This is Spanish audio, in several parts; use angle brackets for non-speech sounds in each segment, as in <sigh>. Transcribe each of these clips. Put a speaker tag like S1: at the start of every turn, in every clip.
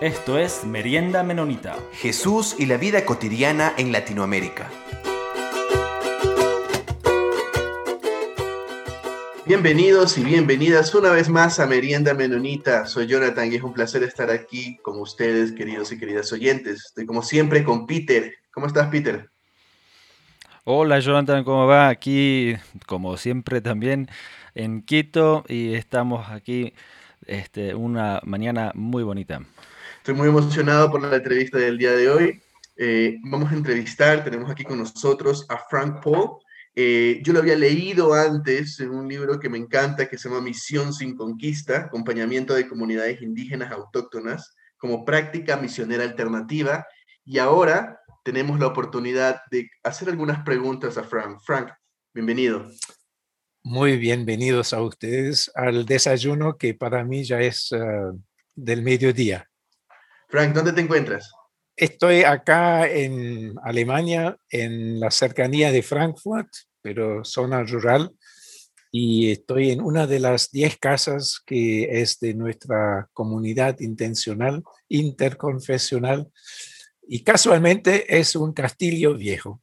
S1: Esto es Merienda Menonita.
S2: Jesús y la vida cotidiana en Latinoamérica. Bienvenidos y bienvenidas una vez más a Merienda Menonita. Soy Jonathan y es un placer estar aquí con ustedes, queridos y queridas oyentes. Estoy como siempre con Peter. ¿Cómo estás, Peter?
S3: Hola, Jonathan, ¿cómo va? Aquí, como siempre, también en Quito y estamos aquí este, una mañana muy bonita.
S2: Estoy muy emocionado por la entrevista del día de hoy. Eh, vamos a entrevistar, tenemos aquí con nosotros a Frank Paul. Eh, yo lo había leído antes en un libro que me encanta que se llama Misión sin Conquista, acompañamiento de comunidades indígenas autóctonas como práctica misionera alternativa. Y ahora tenemos la oportunidad de hacer algunas preguntas a Frank. Frank, bienvenido.
S4: Muy bienvenidos a ustedes al desayuno que para mí ya es uh, del mediodía.
S2: Frank, ¿dónde te encuentras?
S4: Estoy acá en Alemania, en la cercanía de Frankfurt, pero zona rural, y estoy en una de las 10 casas que es de nuestra comunidad intencional, interconfesional, y casualmente es un castillo viejo.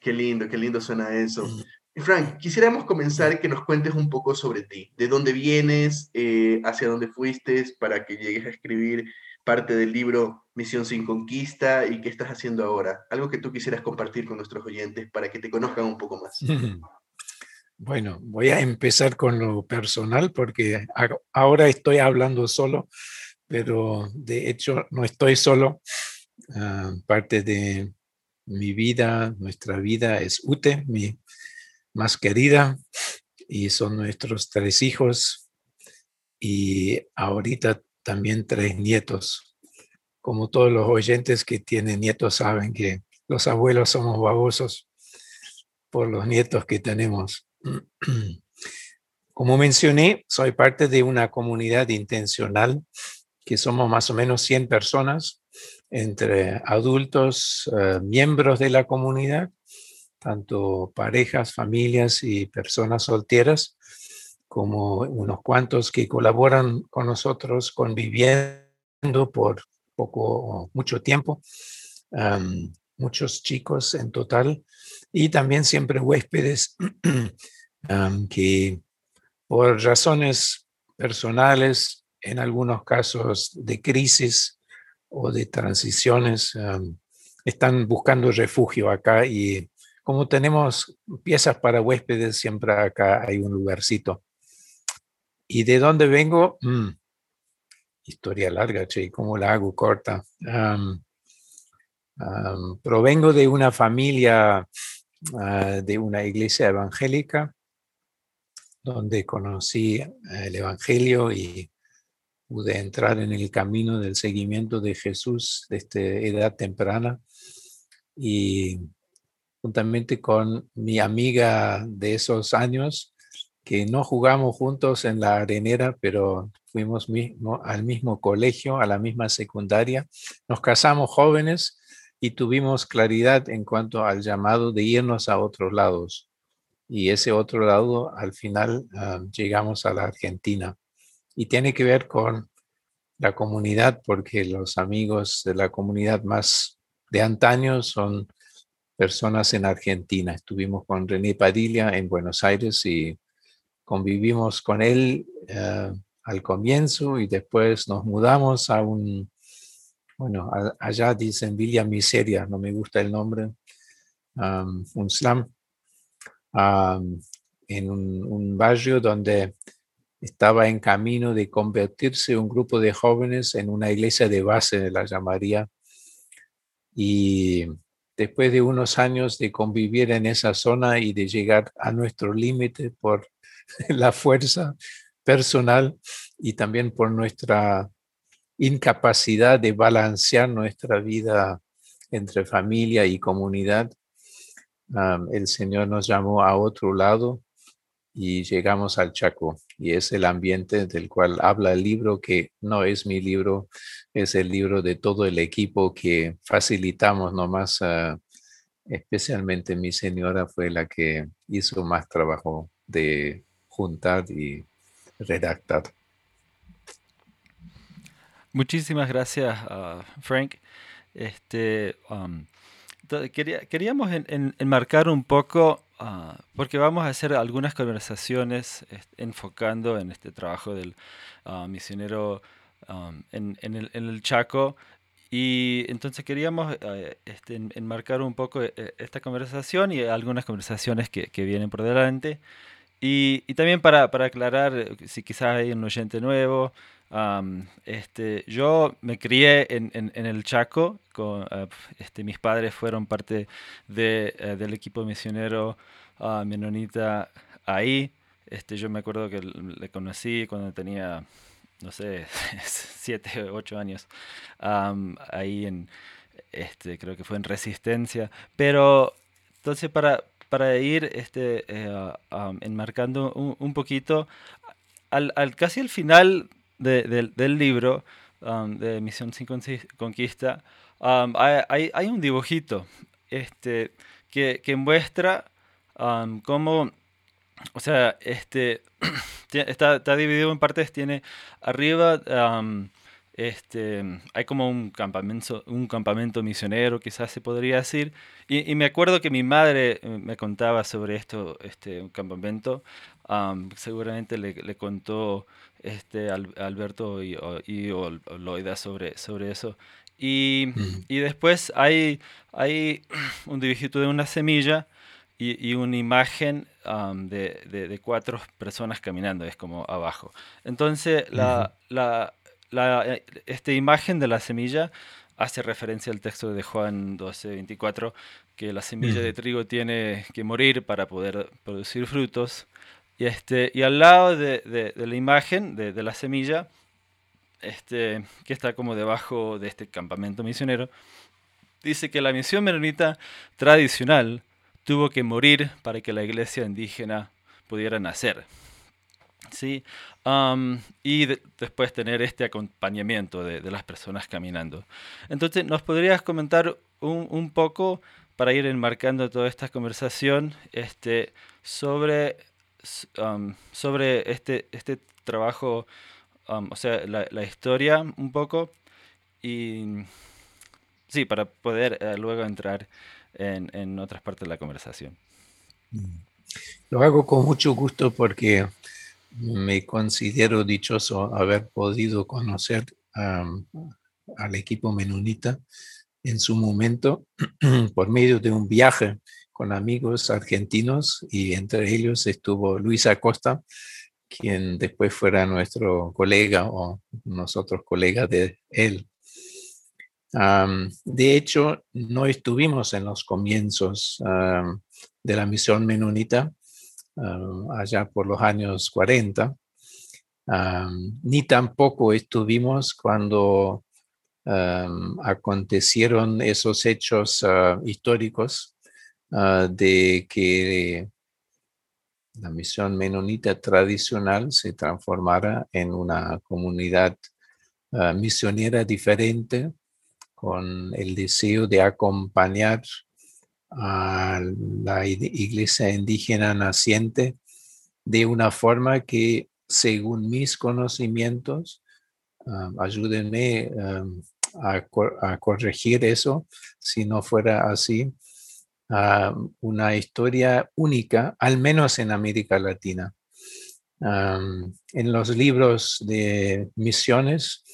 S2: Qué lindo, qué lindo suena eso. Frank, quisiéramos comenzar que nos cuentes un poco sobre ti, de dónde vienes, eh, hacia dónde fuiste para que llegues a escribir parte del libro Misión sin Conquista y qué estás haciendo ahora. Algo que tú quisieras compartir con nuestros oyentes para que te conozcan un poco más. <laughs>
S4: Bueno, voy a empezar con lo personal porque ahora estoy hablando solo, pero de hecho no estoy solo. Ah, parte de mi vida, nuestra vida es Ute, mi más querida, y son nuestros tres hijos y ahorita también tres nietos. Como todos los oyentes que tienen nietos saben que los abuelos somos babosos por los nietos que tenemos. Como mencioné, soy parte de una comunidad intencional que somos más o menos 100 personas entre adultos, eh, miembros de la comunidad, tanto parejas, familias y personas solteras, como unos cuantos que colaboran con nosotros conviviendo por poco, mucho tiempo, muchos chicos en total, y también siempre huéspedes <clears throat> que por razones personales, en algunos casos de crisis o de transiciones, están buscando refugio acá y como tenemos piezas para huéspedes, siempre acá hay un lugarcito. ¿Y de dónde vengo? Mm, historia larga, che, ¿cómo la hago corta? provengo de una familia ah, de una iglesia evangélica donde conocí el Evangelio y pude entrar en el camino del seguimiento de Jesús desde edad temprana y juntamente con mi amiga de esos años, que no jugamos juntos en la arenera, pero fuimos mismo, al mismo colegio, a la misma secundaria. Nos casamos jóvenes y tuvimos claridad en cuanto al llamado de irnos a otros lados. Y ese otro lado, al final, ah, llegamos a la Argentina. Y tiene que ver con la comunidad, porque los amigos de la comunidad más de antaño son personas en Argentina. Estuvimos con René Padilla en Buenos Aires y convivimos con él eh, al comienzo y después nos mudamos a un, bueno, allá dicen Villa Miseria, no me gusta el nombre, un slum, en un, un, barrio donde estaba en camino de convertirse un grupo de jóvenes en una iglesia de base, la llamaría, y después de unos años de convivir en esa zona y de llegar a nuestro límite por <laughs> la fuerza personal y también por nuestra incapacidad de balancear nuestra vida entre familia y comunidad. el Señor nos llamó a otro lado y llegamos al Chaco y es el ambiente del cual habla el libro que no es mi libro, es el libro de todo el equipo que facilitamos nomás, uh, especialmente mi señora fue la que hizo más trabajo de juntar y redactar.
S3: muchísimas gracias, Frank. Este, um, queríamos enmarcar un poco, ah, porque vamos a hacer algunas conversaciones enfocando en este trabajo del ah, misionero um, en, el, Chaco. Y entonces queríamos este, enmarcar un poco eh, esta conversación y algunas conversaciones que, vienen por delante. Y, también para, aclarar, eh, si quizás hay un oyente nuevo, este, yo me crié en, en, el Chaco, con, ah, este, mis padres fueron parte de, eh, del equipo misionero uh, menonita ahí. Este, yo me acuerdo que le conocí cuando tenía, no sé, <laughs> siete o ocho años, ahí en, este, creo que fue en Resistencia. Pero entonces para, para ir este, eh, enmarcando un, un poquito, al, al, casi al final del libro um, de Misión sin Conquista, um, hay, hay, un dibujito este, que, que muestra um, cómo, o sea, este, <clears throat> está, está, dividido en partes, tiene arriba... Este, hay como un campamento, un campamento misionero, quizás se podría decir. Y, me acuerdo que mi madre eh, me contaba sobre esto, este un campamento. seguramente le, le, contó este, Alberto y, y Loida sobre, sobre eso. Y, y, después hay, hay <clears throat> un dibujito de una semilla y, y una imagen de, de, cuatro personas caminando, es como abajo. Entonces, la, la, la esta imagen de la semilla hace referencia al texto de Juan 12, 24, que la semilla de trigo tiene que morir para poder producir frutos. Y, este, y al lado de, de, la imagen, de, de, la semilla, este, que está como debajo de este campamento misionero, dice que la misión menonita tradicional tuvo que morir para que la iglesia indígena pudiera nacer. ¿sí? Y después tener este acompañamiento de, de, las personas caminando. Entonces, ¿nos podrías comentar un, un, poco, para ir enmarcando toda esta conversación, este, sobre sobre este, este trabajo, o sea, la, historia un poco, y sí, para poder eh, luego entrar en, en, otras partes de la conversación.
S4: Mm. Lo hago con mucho gusto porque me considero dichoso haber podido conocer al equipo menonita en su momento <clears throat> por medio de un viaje con amigos argentinos y entre ellos estuvo Luis Acosta, quien después fuera nuestro colega o nosotros colegas de él. de hecho, no estuvimos en los comienzos de la misión menonita, allá por los años 40, ni tampoco estuvimos cuando acontecieron esos hechos ah, históricos Ah, de que la misión menonita tradicional se transformara en una comunidad ah, misionera diferente con el deseo de acompañar a la iglesia indígena naciente de una forma que, según mis conocimientos, ayúdenme a, corregir eso si no fuera así, una historia única, al menos en América Latina. en los libros de misiones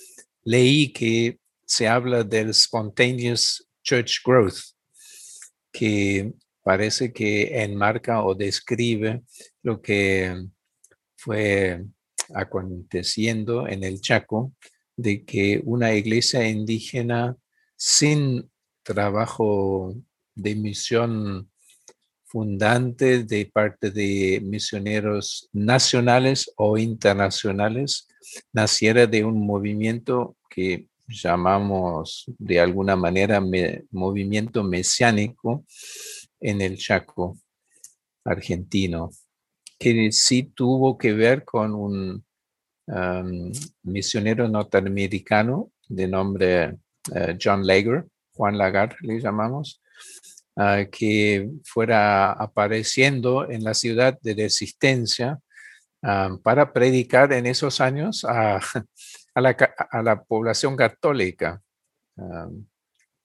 S4: leí que se habla del spontaneous church growth, que parece que enmarca o describe lo que fue aconteciendo en el Chaco, de que una iglesia indígena sin trabajo de misión fundante de parte de misioneros nacionales o internacionales naciera de un movimiento que llamamos de alguna manera movimiento mesiánico en el Chaco argentino, que sí tuvo que ver con un misionero norteamericano de nombre eh, John Lager, Juan Lagar le llamamos, Ah, que fuera apareciendo en la ciudad de Resistencia para predicar en esos años a, a la, población católica.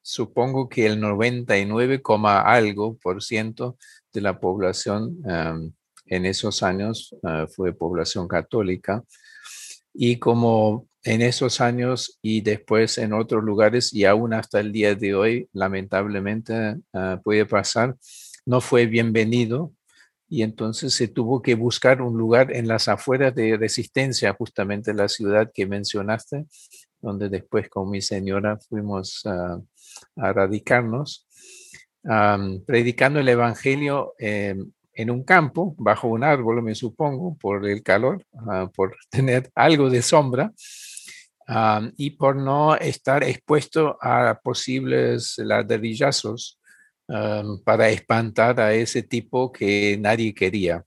S4: supongo que el 99, algo por ciento de la población en esos años ah, fue población católica. Y como en esos años y después en otros lugares y aún hasta el día de hoy, lamentablemente ah, puede pasar, no fue bienvenido y entonces se tuvo que buscar un lugar en las afueras de Resistencia, justamente la ciudad que mencionaste, donde después con mi señora fuimos a radicarnos, predicando el Evangelio em, en un campo, bajo un árbol, me supongo, por el calor, ah, por <laughs> tener algo de sombra. y por no estar expuesto a posibles ladrillazos para espantar a ese tipo que nadie quería.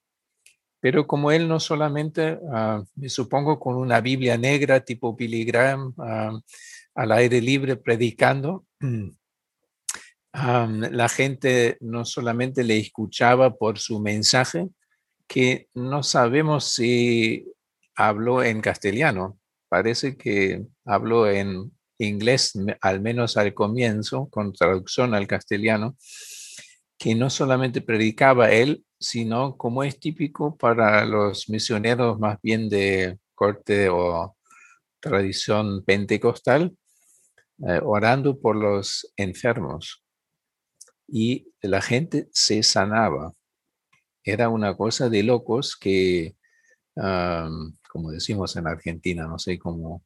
S4: Pero como él no solamente, me supongo, con una Biblia negra tipo Billy Graham al aire libre predicando, <clears throat> la gente no solamente le escuchaba por su mensaje, que no sabemos si habló en castellano. Parece que habló en inglés, al menos al comienzo, con traducción al castellano, que no solamente predicaba él, sino como es típico para los misioneros más bien de corte o tradición pentecostal, eh, orando por los enfermos. Y la gente se sanaba. Era una cosa de locos que, como decimos en Argentina, no sé cómo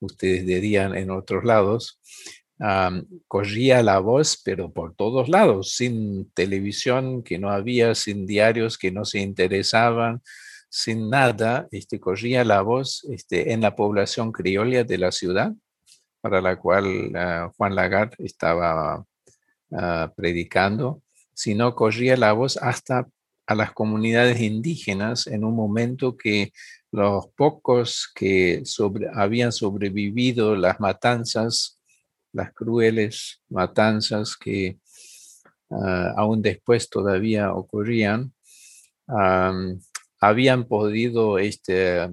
S4: ustedes dirían en otros lados, corría la voz, pero por todos lados, sin televisión que no había, sin diarios que no se interesaban, sin nada, este, corría la voz este, en la población criolla de la ciudad, para la cual ah, Juan Lagarde estaba ah, predicando, sino corría la voz hasta a las comunidades indígenas en un momento que los pocos que habían sobrevivido las matanzas, las crueles matanzas que ah, aún después todavía ocurrían, habían podido este,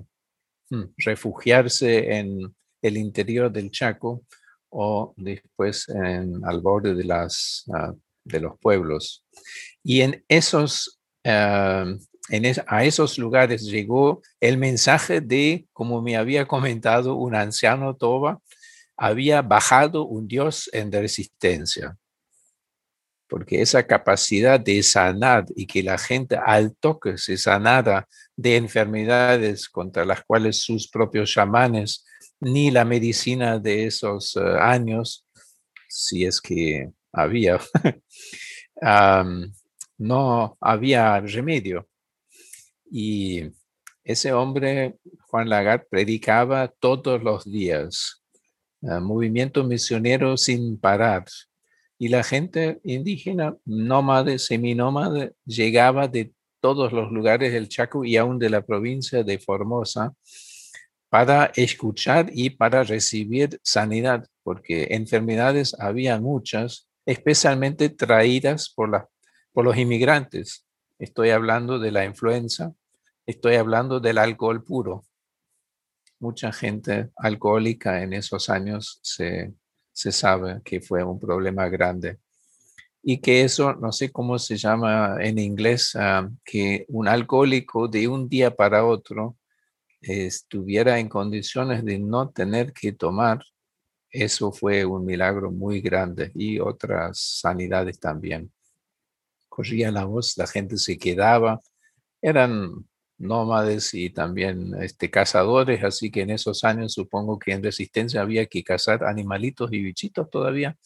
S4: hmm, refugiarse en el interior del Chaco o después en, al borde de, las, ah, de los pueblos. Y en esos a esos lugares llegó el mensaje de, como me había comentado un anciano Toba, había bajado un Dios en resistencia. Porque esa capacidad de sanar y que la gente al toque se sanara de enfermedades contra las cuales sus propios chamanes ni la medicina de esos eh, años, si es que había, <laughs> no había remedio. Y ese hombre, Juan Lagarde, predicaba todos los días, eh, movimiento misionero sin parar. Y la gente indígena, nómade, seminómade, llegaba de todos los lugares del Chaco y aún de la provincia de Formosa para escuchar y para recibir sanidad, porque enfermedades había muchas, especialmente traídas por los inmigrantes. Estoy hablando de la influenza, estoy hablando del alcohol puro. Mucha gente alcohólica en esos años se, sabe que fue un problema grande. Y que eso, no sé cómo se llama en inglés, ah, que un alcohólico de un día para otro estuviera en condiciones de no tener que tomar, eso fue un milagro muy grande y otras sanidades también corría la voz, la gente se quedaba, eran nómades y también este, cazadores, así que en esos años supongo que en resistencia había que cazar animalitos y bichitos todavía.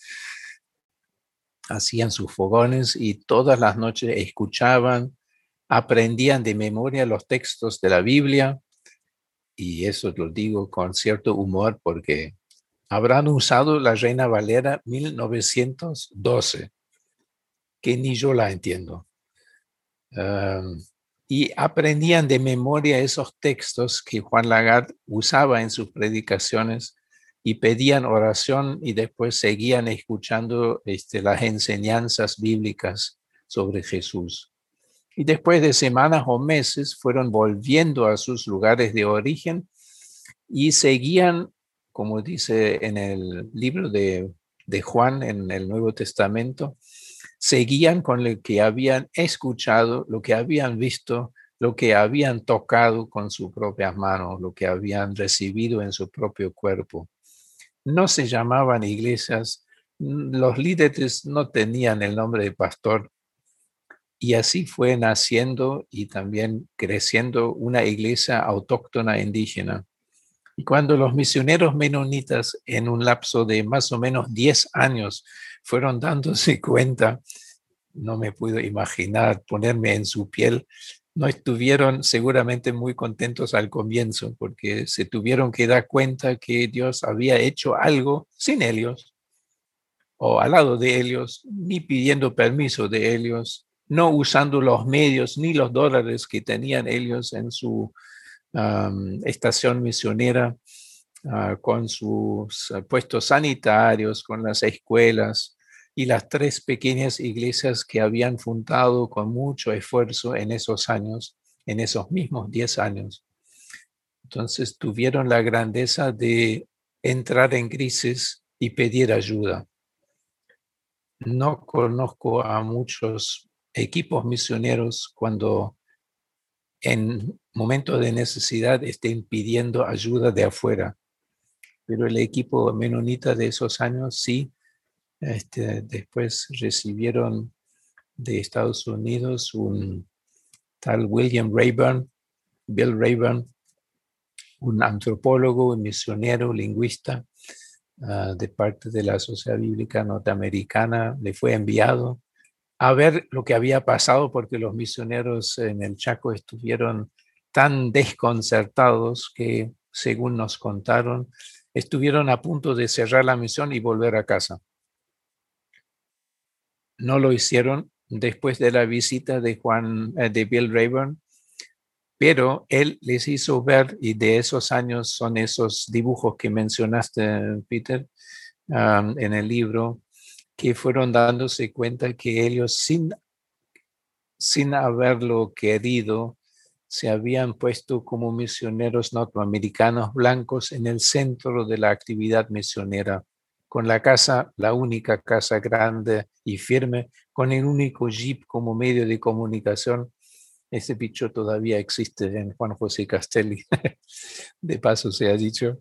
S4: Hacían sus fogones y todas las noches escuchaban, aprendían de memoria los textos de la Biblia, y eso lo digo con cierto humor porque habrán usado la Reina Valera 1912 que ni yo la entiendo. y aprendían de memoria esos textos que Juan Lagarde usaba en sus predicaciones y pedían oración y después seguían escuchando este, las enseñanzas bíblicas sobre Jesús. Y después de semanas o meses fueron volviendo a sus lugares de origen y seguían, como dice en el libro de, de Juan en el Nuevo Testamento, seguían con lo que habían escuchado, lo que habían visto, lo que habían tocado con sus propias manos, lo que habían recibido en su propio cuerpo. No se llamaban iglesias, los líderes no tenían el nombre de pastor, y así fue naciendo y también creciendo una iglesia autóctona indígena. Y cuando los misioneros menonitas en un lapso de más o menos 10 años fueron dándose <laughs> cuenta, no me puedo imaginar ponerme en su piel, no estuvieron seguramente muy contentos al comienzo porque se tuvieron que dar cuenta que Dios había hecho algo sin ellos o al lado de ellos, ni pidiendo permiso de ellos, no usando los medios ni los dólares que tenían ellos en su estación misionera, ah, con sus ah, puestos sanitarios, con las escuelas y las tres pequeñas iglesias que habían fundado con mucho esfuerzo en esos años, en esos mismos diez años. Entonces tuvieron la grandeza de entrar en crisis y pedir ayuda. No conozco a muchos equipos misioneros cuando en momentos de necesidad estén pidiendo ayuda de afuera. Pero el equipo menonita de esos años sí, este, después recibieron de Estados Unidos un tal William Rayburn, Bill Rayburn, un antropólogo, misionero, lingüista ah, de parte de la Sociedad Bíblica Norteamericana, le fue enviado a ver lo que había pasado porque los misioneros en el Chaco estuvieron tan desconcertados que, según nos contaron, estuvieron a punto de cerrar la misión y volver a casa. No lo hicieron después de la visita de Juan eh, de Bill Rayburn, pero él les hizo ver y de esos años son esos dibujos que mencionaste, Peter, en el libro, que fueron dándose cuenta que ellos sin, sin haberlo querido, se habían puesto como misioneros norteamericanos blancos en el centro de la actividad misionera, con la casa, la única casa grande y firme, con el único jeep como medio de comunicación. Ese bicho todavía existe en Juan José Castelli, <laughs> de paso se ha dicho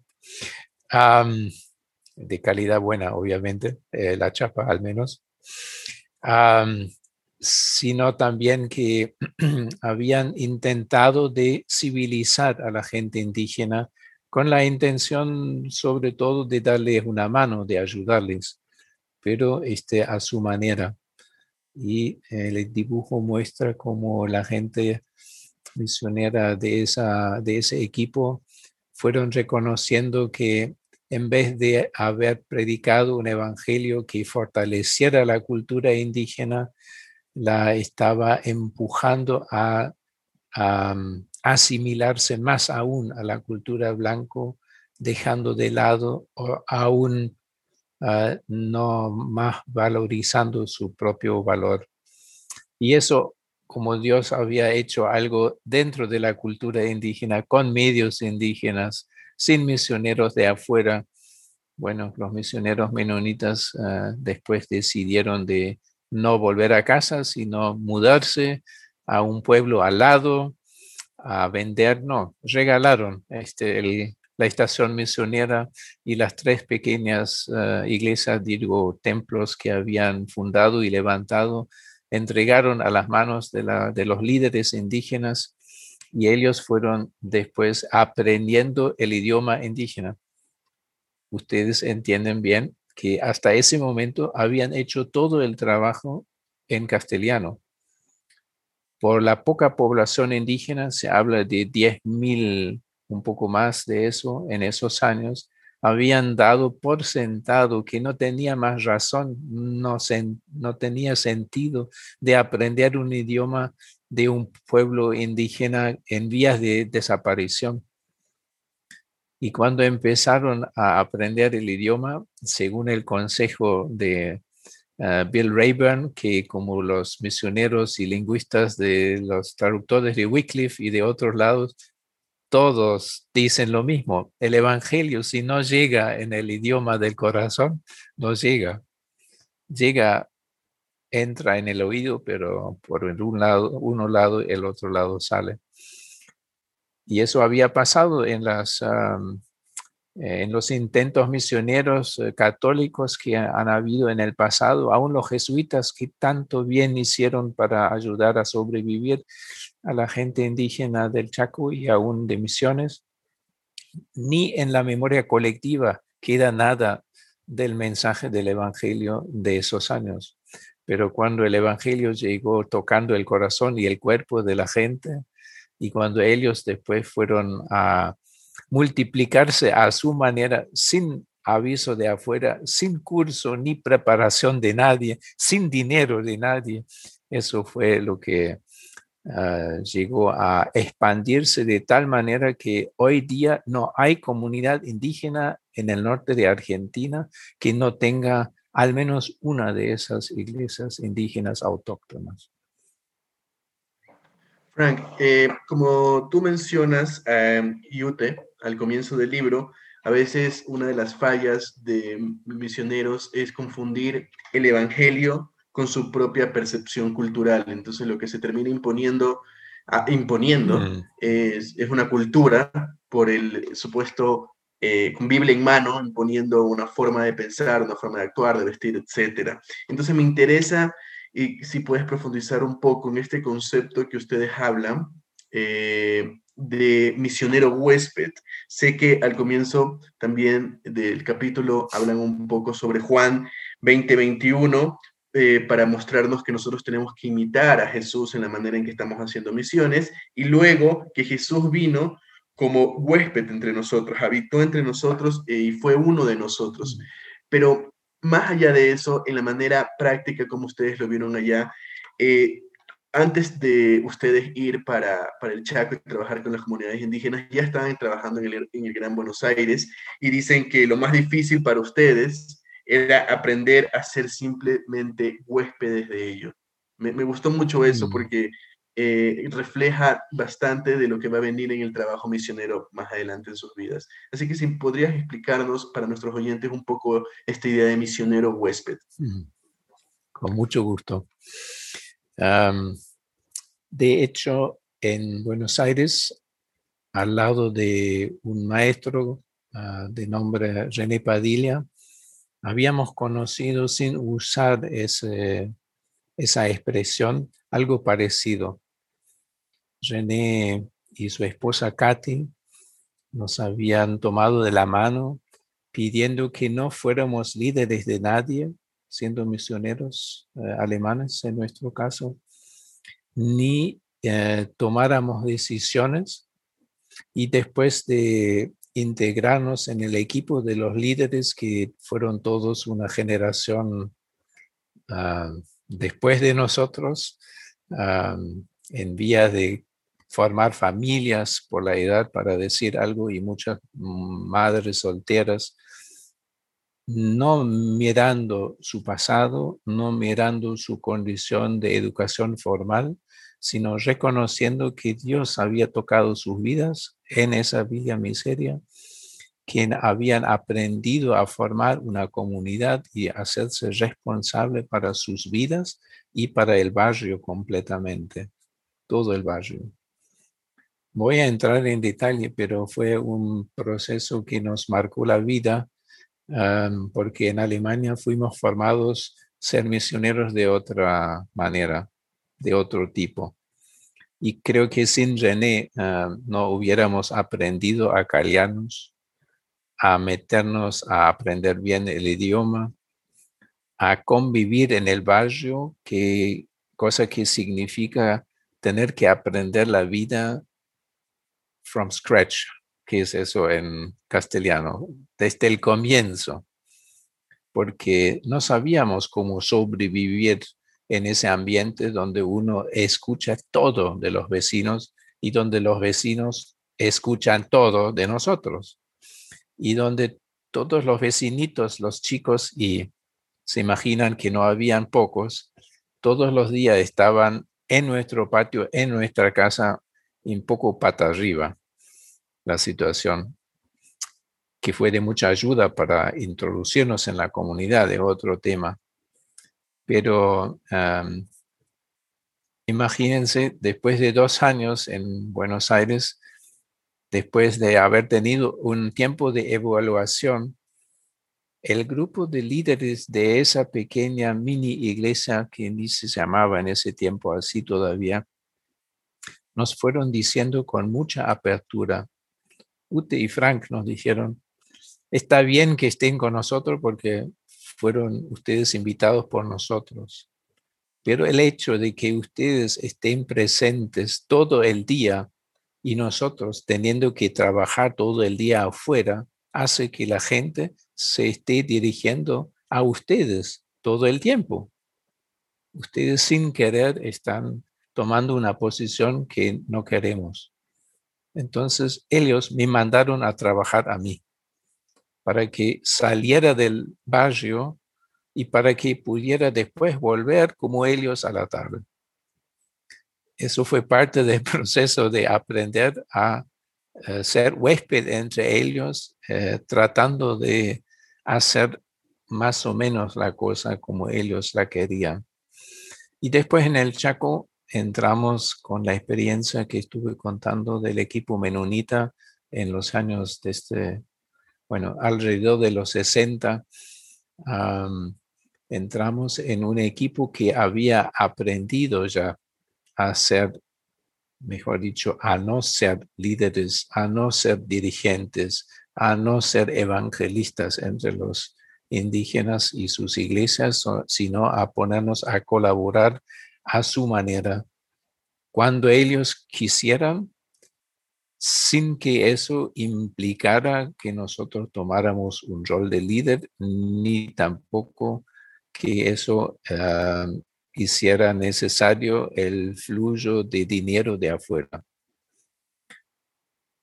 S4: de calidad buena, obviamente, eh, la chapa al menos, sino también que <clears throat> habían intentado de civilizar a la gente indígena con la intención sobre todo de darles una mano, de ayudarles, pero este, a su manera. Y el dibujo muestra cómo la gente misionera de, esa, de ese equipo fueron reconociendo que en vez de haber predicado un evangelio que fortaleciera la cultura indígena, la estaba empujando a, mm, asimilarse más aún a la cultura blanco, dejando de lado o aún ah, no más valorizando su propio valor. Y eso, como Dios había hecho algo dentro de la cultura indígena, con medios indígenas, sin misioneros de afuera. Bueno, los misioneros menonitas ah, después decidieron de no volver a casa, sino mudarse a un pueblo al lado, a vender, no, regalaron este, la estación misionera y las tres pequeñas ah, iglesias, digo, templos que habían fundado y levantado, entregaron a las manos de, la, de los líderes indígenas y ellos fueron después aprendiendo el idioma indígena. Ustedes entienden bien que hasta ese momento habían hecho todo el trabajo en castellano. Por la poca población indígena, se habla de 10.000, un poco más de eso en esos años, habían dado por sentado que no tenía más razón, no, no tenía sentido de aprender un idioma de un pueblo indígena en vías de desaparición. Y cuando empezaron a aprender el idioma, según el consejo de ah, Bill Rayburn, que como los misioneros y lingüistas de los traductores de Wycliffe y de otros lados, todos dicen lo mismo. El Evangelio, si no llega en el idioma del corazón, no llega. Llega, entra en el oído, pero por un lado, uno lado, el otro lado sale. Y eso había pasado en las eh, en los intentos misioneros eh, católicos que han habido en el pasado, aún los jesuitas que tanto bien hicieron para ayudar a sobrevivir a la gente indígena del Chaco y aún de misiones, ni en la memoria colectiva queda nada del mensaje del Evangelio de esos años. Pero cuando el Evangelio llegó tocando el corazón y el cuerpo de la gente, y cuando ellos después fueron a multiplicarse a su manera sin aviso de afuera, sin curso ni preparación de nadie, sin dinero de nadie. Eso fue lo que ah, llegó a expandirse de tal manera que hoy día no hay comunidad indígena en el norte de Argentina que no tenga al menos una de esas iglesias indígenas autóctonas.
S2: Frank, eh, como tú mencionas, eh, Yute, al comienzo del libro, a veces una de las fallas de misioneros es confundir el Evangelio con su propia percepción cultural. Entonces lo que se termina imponiendo, imponiendo mm. es, una cultura por el supuesto eh, con Biblia en mano, imponiendo una forma de pensar, una forma de actuar, de vestir, etc. Entonces me interesa y si puedes profundizar un poco en este concepto que ustedes hablan eh, de misionero huésped. Sé que al comienzo también del capítulo hablan un poco sobre Juan 2021 eh, para mostrarnos que nosotros tenemos que imitar a Jesús en la manera en que estamos haciendo misiones y luego que Jesús vino como huésped entre nosotros, habitó entre nosotros eh, y fue uno de nosotros. Pero más allá de eso, en la manera práctica como ustedes lo vieron allá, eh, antes de ustedes ir para, el Chaco y trabajar con las comunidades indígenas, ya estaban trabajando en el, Gran Buenos Aires y dicen que lo más difícil para ustedes era aprender a ser simplemente huéspedes de ellos. Me, gustó mucho eso mm. porque eh, refleja bastante de lo que va a venir en el trabajo misionero más adelante en sus vidas. Así que si podrías explicarnos para nuestros oyentes un poco esta idea de misionero huésped.
S4: Con mucho gusto de hecho, en Buenos Aires, al lado de un maestro ah, de nombre René Padilla, habíamos conocido sin usar ese, esa expresión algo parecido. René y su esposa Katy nos habían tomado de la mano pidiendo que no fuéramos líderes de nadie, siendo misioneros eh, alemanes en nuestro caso, ni eh, tomáramos decisiones. Y después de integrarnos en el equipo de los líderes que fueron todos una generación ah, después de nosotros, ah, en vía de formar familias por la edad, para decir algo, y muchas madres solteras no mirando su pasado, no mirando su condición de educación formal, sino reconociendo que Dios había tocado sus vidas en esa villa miseria, quien habían aprendido a formar una comunidad y hacerse responsable para sus vidas y para el barrio completamente, todo el barrio. Voy a entrar en detalle, pero fue un proceso que nos marcó la vida porque en Alemania fuimos formados ser misioneros de otra manera, de otro tipo. Y creo que sin René no hubiéramos aprendido a callarnos, a meternos a aprender bien el idioma, a convivir en el barrio, que, cosa que significa tener que aprender la vida from scratch, ¿Qué es eso en castellano? Desde el comienzo, porque no sabíamos cómo sobrevivir en ese ambiente donde uno escucha todo de los vecinos y donde los vecinos escuchan todo de nosotros y donde todos los vecinitos, los chicos, y se imaginan que no habían pocos, todos los días estaban en nuestro patio, en nuestra casa, un poco pata arriba la situación, que fue de mucha ayuda para introducirnos en la comunidad, de otro tema. Pero imagínense, después de dos años en Buenos Aires, después de haber tenido un tiempo de evaluación, el grupo de líderes de esa pequeña mini iglesia que ni se llamaba en ese tiempo así todavía, nos fueron diciendo con mucha apertura. Ute y Frank nos dijeron, está bien que estén con nosotros porque fueron ustedes invitados por nosotros, pero el hecho de que ustedes estén presentes todo el día y nosotros teniendo que trabajar todo el día afuera, hace que la gente se esté dirigiendo a ustedes todo el tiempo. Ustedes sin querer están tomando una posición que no queremos. Entonces ellos me mandaron a trabajar a mí para que saliera del barrio y para que pudiera después volver como ellos a la tarde. Eso fue parte del <laughs> proceso de aprender a eh, ser huésped entre ellos, eh, tratando de hacer más o menos la cosa como ellos la querían. Y después en el Chaco entramos con la experiencia que estuve contando del equipo menonita en los años de este, bueno, alrededor de los 60. entramos en un equipo que había aprendido ya a ser mejor dicho, a no ser líderes, a no ser dirigentes, a no ser evangelistas entre los indígenas y sus iglesias, sino a ponernos a colaborar a su manera cuando ellos quisieran, sin que eso implicara que nosotros tomáramos un rol de líder, ni tampoco que eso ah, hiciera necesario el flujo de dinero de afuera.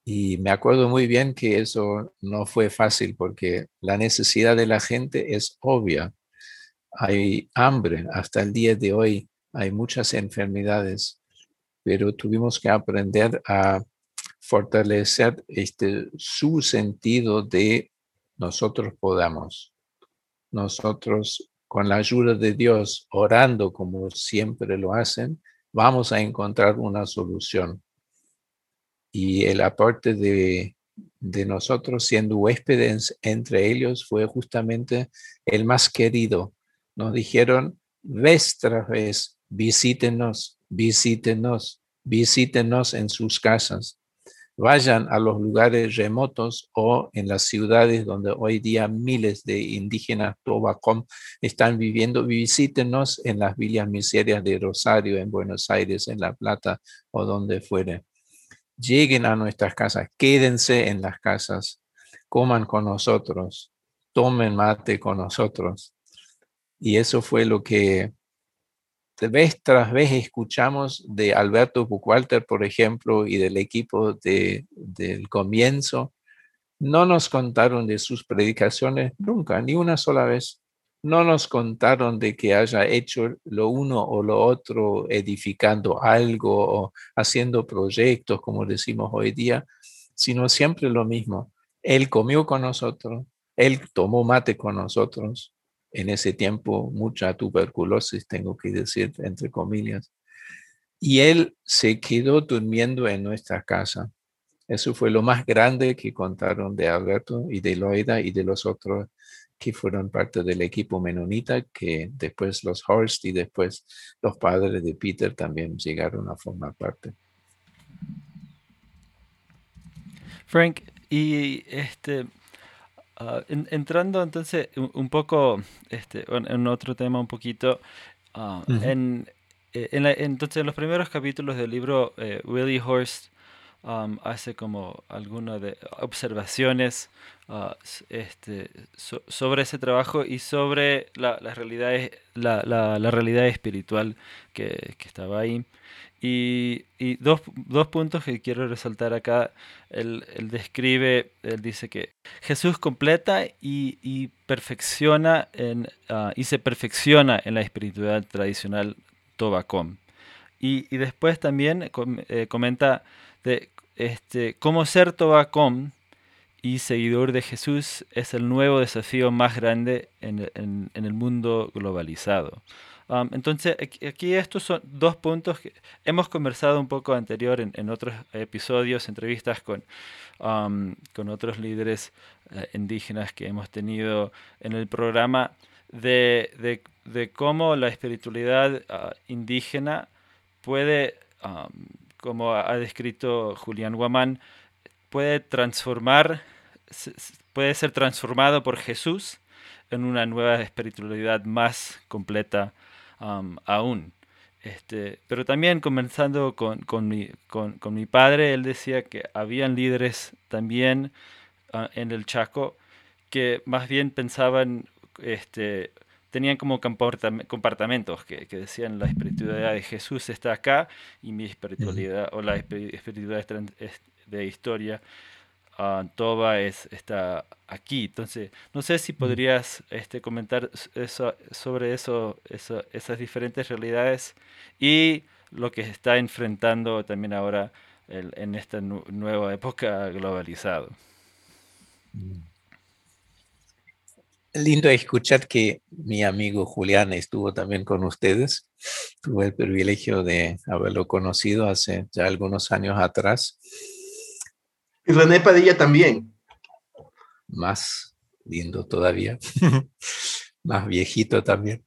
S4: Y me acuerdo muy bien que eso no fue fácil porque la necesidad de la gente es obvia. Hay hambre, hasta el día de hoy hay muchas enfermedades, pero tuvimos que aprender a fortalecer este, su sentido de nosotros podamos. Nosotros con la ayuda de Dios, orando como siempre lo hacen, vamos a encontrar una solución. Y el aporte de, nosotros siendo huéspedes entre ellos fue justamente el más querido. Nos dijeron, vez tras vez, visítenos, visítenos, visítenos en sus casas vayan a los lugares remotos o en las ciudades donde hoy día miles de indígenas Tobacom están viviendo, visítenos en las villas miserias de Rosario, en Buenos Aires, en La Plata o donde fuere. Lleguen a nuestras casas, quédense en las casas, coman con nosotros, tomen mate con nosotros. Y eso fue lo que vez tras vez escuchamos de Alberto Buchwalter, por ejemplo, y del equipo de, del comienzo, no nos contaron de sus predicaciones nunca, ni una sola vez. No nos contaron de que haya hecho lo uno o lo otro, edificando algo o haciendo proyectos, como decimos hoy día, sino siempre lo mismo. Él comió con nosotros, él tomó mate con nosotros, en ese tiempo mucha tuberculosis, tengo que decir, entre comillas. Y él se quedó durmiendo en nuestra casa. Eso fue lo más grande que contaron de Alberto y de Loida y de los otros que fueron parte del equipo menonita, que después los Horst y después los padres de Peter también llegaron a formar parte.
S3: Frank, y este, Ah, entrando entonces un, poco este, en, otro tema un poquito, ah, en, eh, en entonces en los primeros capítulos del libro, eh, Willie Horst um, hace como algunas observaciones ah, este, sobre ese trabajo y sobre la, realidad, la, realidad espiritual que, estaba ahí. Y, dos, dos, puntos que quiero resaltar acá. Él, describe, él dice que Jesús completa y, y perfecciona en, ah, y se perfecciona en la espiritualidad tradicional Tobacom. Y, y después también eh, comenta de este, cómo ser Tobacom y seguidor de Jesús es el nuevo desafío más grande en, el mundo globalizado. Um, entonces, aquí estos son dos puntos que hemos conversado un poco anterior en, otros episodios, entrevistas con, um, con otros líderes eh, indígenas que hemos tenido en el programa, de, de, cómo la espiritualidad ah, indígena puede, um, como ha descrito Julián Guamán, puede transformar, puede ser transformado por Jesús en una nueva espiritualidad más completa um, aún. Este, pero también comenzando con, con, mi, con, mi, padre, él decía que habían líderes también uh, en el Chaco que más bien pensaban, este, tenían como comportamientos que, que, decían la espiritualidad de Jesús está acá y mi espiritualidad o la espiritualidad de historia uh, Toba es, está aquí. Entonces, no sé si podrías este, comentar eso, sobre eso, esas diferentes realidades y lo que está enfrentando también ahora en esta nueva época globalizado.
S4: Lindo escuchar que mi amigo Julián estuvo también con ustedes. Tuve el privilegio de haberlo conocido hace ya algunos años atrás
S2: y René Padilla también.
S4: Más lindo todavía. <laughs> Más viejito también.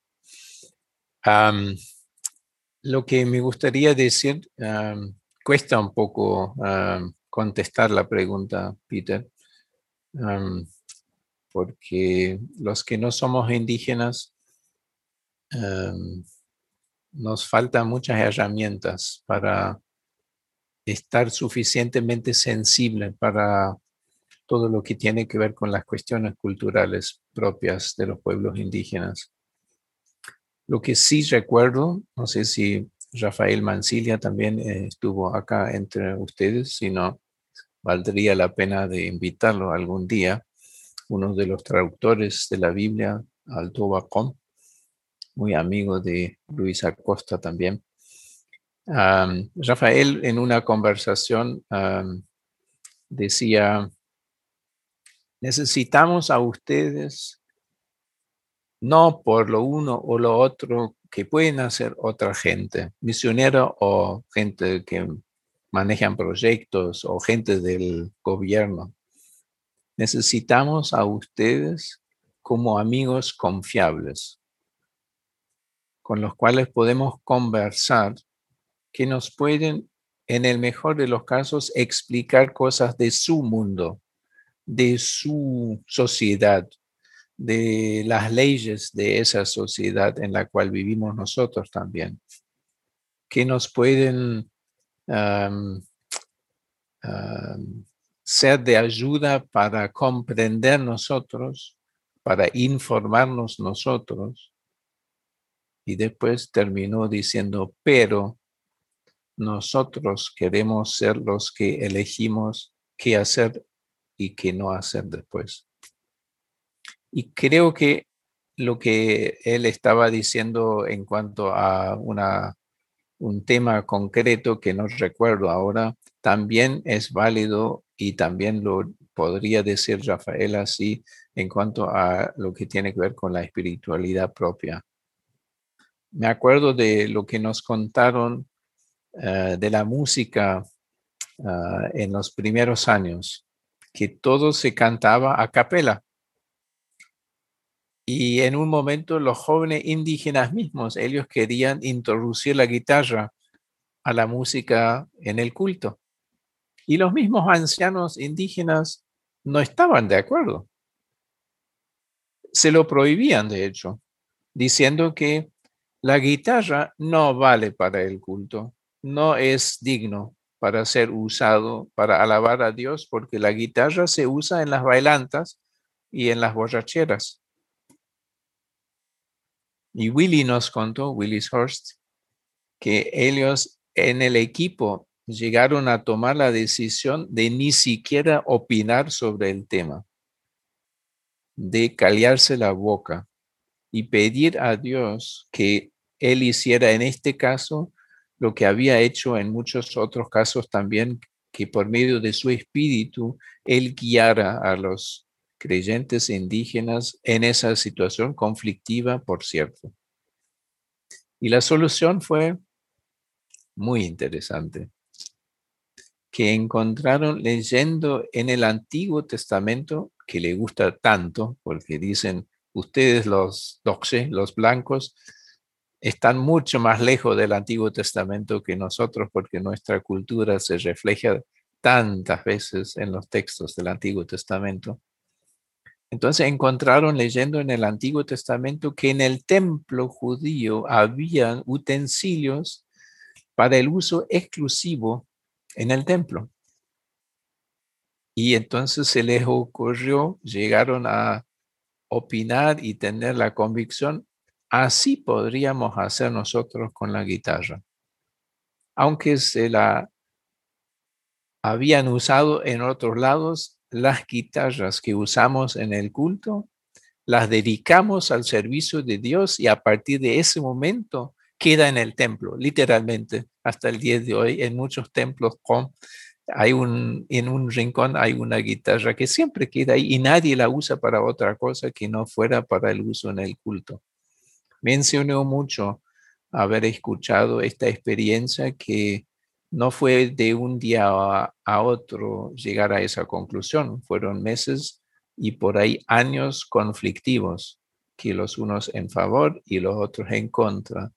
S4: lo que me gustaría decir, cuesta un poco contestar la pregunta, Peter, porque los que no somos indígenas, nos faltan muchas herramientas para estar suficientemente sensible para todo lo que tiene que ver con las cuestiones culturales propias de los pueblos indígenas. Lo que sí recuerdo, no sé si Rafael Mancilia también eh, estuvo acá entre ustedes, si no, valdría la pena de invitarlo algún día, uno de los traductores de la Biblia, Alto Bacón, muy amigo de Luis Acosta también. Rafael en una conversación decía, necesitamos a ustedes no por lo uno o lo otro que pueden hacer otra gente, misionero o gente que manejan proyectos o gente del gobierno. Necesitamos a ustedes como amigos confiables, con los cuales podemos conversar que nos pueden, en el mejor de los casos, explicar cosas de su mundo, de su sociedad, de las leyes de esa sociedad en la cual vivimos nosotros también, que nos pueden ser de ayuda para comprender nosotros, para informarnos nosotros. Y después terminó diciendo, pero nosotros queremos ser los que elegimos qué hacer y qué no hacer después. Y creo que lo que él estaba diciendo en cuanto a una, un tema concreto que no recuerdo ahora, también es válido y también lo podría decir Rafael así en cuanto a lo que tiene que ver con la espiritualidad propia. Me acuerdo de lo que nos contaron eh, de la música ah, en los primeros años, que todo se cantaba a capela. Y en un momento los jóvenes indígenas mismos, ellos querían introducir la guitarra a la música en el culto. Y los mismos ancianos indígenas no estaban de acuerdo. Se lo prohibían, de hecho, diciendo que la guitarra no vale para el culto no es digno para ser usado para alabar a Dios porque la guitarra se usa en las bailantas y en las borracheras. Y Willy nos contó, Willis Horst, que ellos en el equipo llegaron a tomar la decisión de ni siquiera opinar sobre el tema, de callarse la boca y pedir a Dios que Él hiciera en este caso lo que había hecho en muchos otros casos también que por medio de su espíritu, Él guiara a los creyentes indígenas en esa situación conflictiva, por cierto. Y la solución fue muy interesante, que encontraron leyendo en el Antiguo Testamento, que le gusta tanto, porque dicen, ustedes los doxe, los blancos, están mucho más lejos del Antiguo Testamento que nosotros, porque nuestra cultura se refleja tantas veces en los textos del Antiguo Testamento. Entonces encontraron leyendo en el Antiguo Testamento que en el templo judío había utensilios para el uso exclusivo en el templo. Y entonces se les ocurrió, llegaron a opinar y tener la convicción, así podríamos hacer nosotros con la guitarra. Aunque se la habían usado en otros lados, las guitarras que usamos en el culto, las dedicamos al servicio de Dios y a partir de ese momento queda en el templo, literalmente, hasta el día de hoy, en muchos templos con hay un, en un rincón hay una guitarra que siempre queda ahí y nadie la usa para otra cosa que no fuera para el uso en el culto. Mencionó mucho haber escuchado esta experiencia que no fue de un día a, a otro llegar a esa conclusión, fueron meses y por ahí años conflictivos, que los unos en favor y los otros en contra.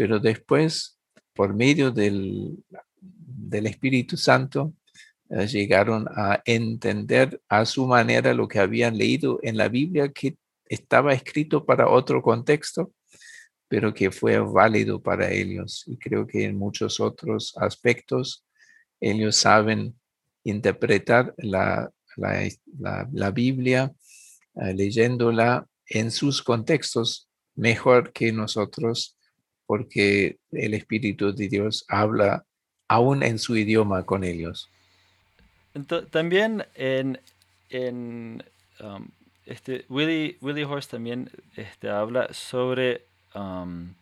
S4: Pero después, por medio del del Espíritu Santo, eh, llegaron a entender a su manera lo que habían leído en la Biblia que estaba escrito para otro contexto, pero que fue válido para ellos. Y creo que en muchos otros aspectos ellos saben interpretar la, la, Biblia eh, leyéndola en sus contextos mejor que nosotros, porque el Espíritu de Dios habla aún en su idioma con ellos.
S3: también en, en um, este, Willie, Willie Horst también este, habla sobre um,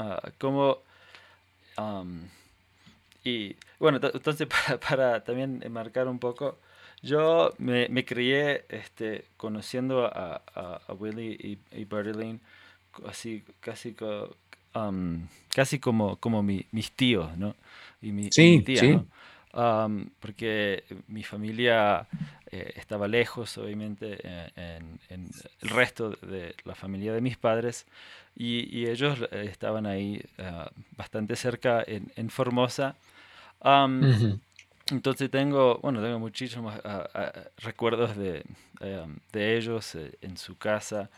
S3: uh, cómo um, y bueno, entonces <laughs> para, también enmarcar un poco, yo me, crié este, conociendo a, a, Willie y, y así casi, casi como, como mis tíos, ¿no? y mi, tía, porque mi familia eh, estaba lejos, obviamente, eh, en, el resto de la familia de mis padres, y, ellos eh, estaban ahí bastante cerca en, Formosa. Entonces tengo, bueno, tengo muchísimos recuerdos de, de ellos en su casa.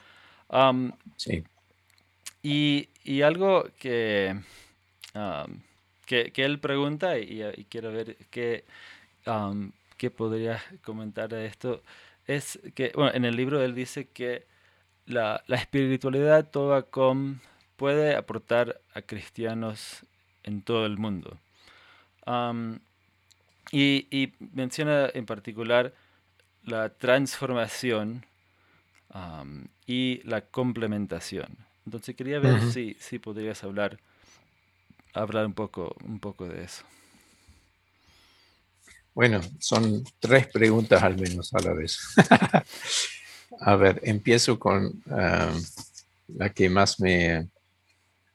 S3: sí. Y, algo que que, él pregunta y, quiero ver qué, um, qué podría comentar de esto. Es que, bueno, en el libro él dice que la, la espiritualidad toda com puede aportar a cristianos en todo el mundo. Y, menciona en particular la transformación y la complementación. Entonces quería ver si, si podrías hablar hablar un poco, un poco de eso.
S4: Bueno, son tres preguntas al menos a la vez. <laughs> a ver, empiezo con ah, la que más me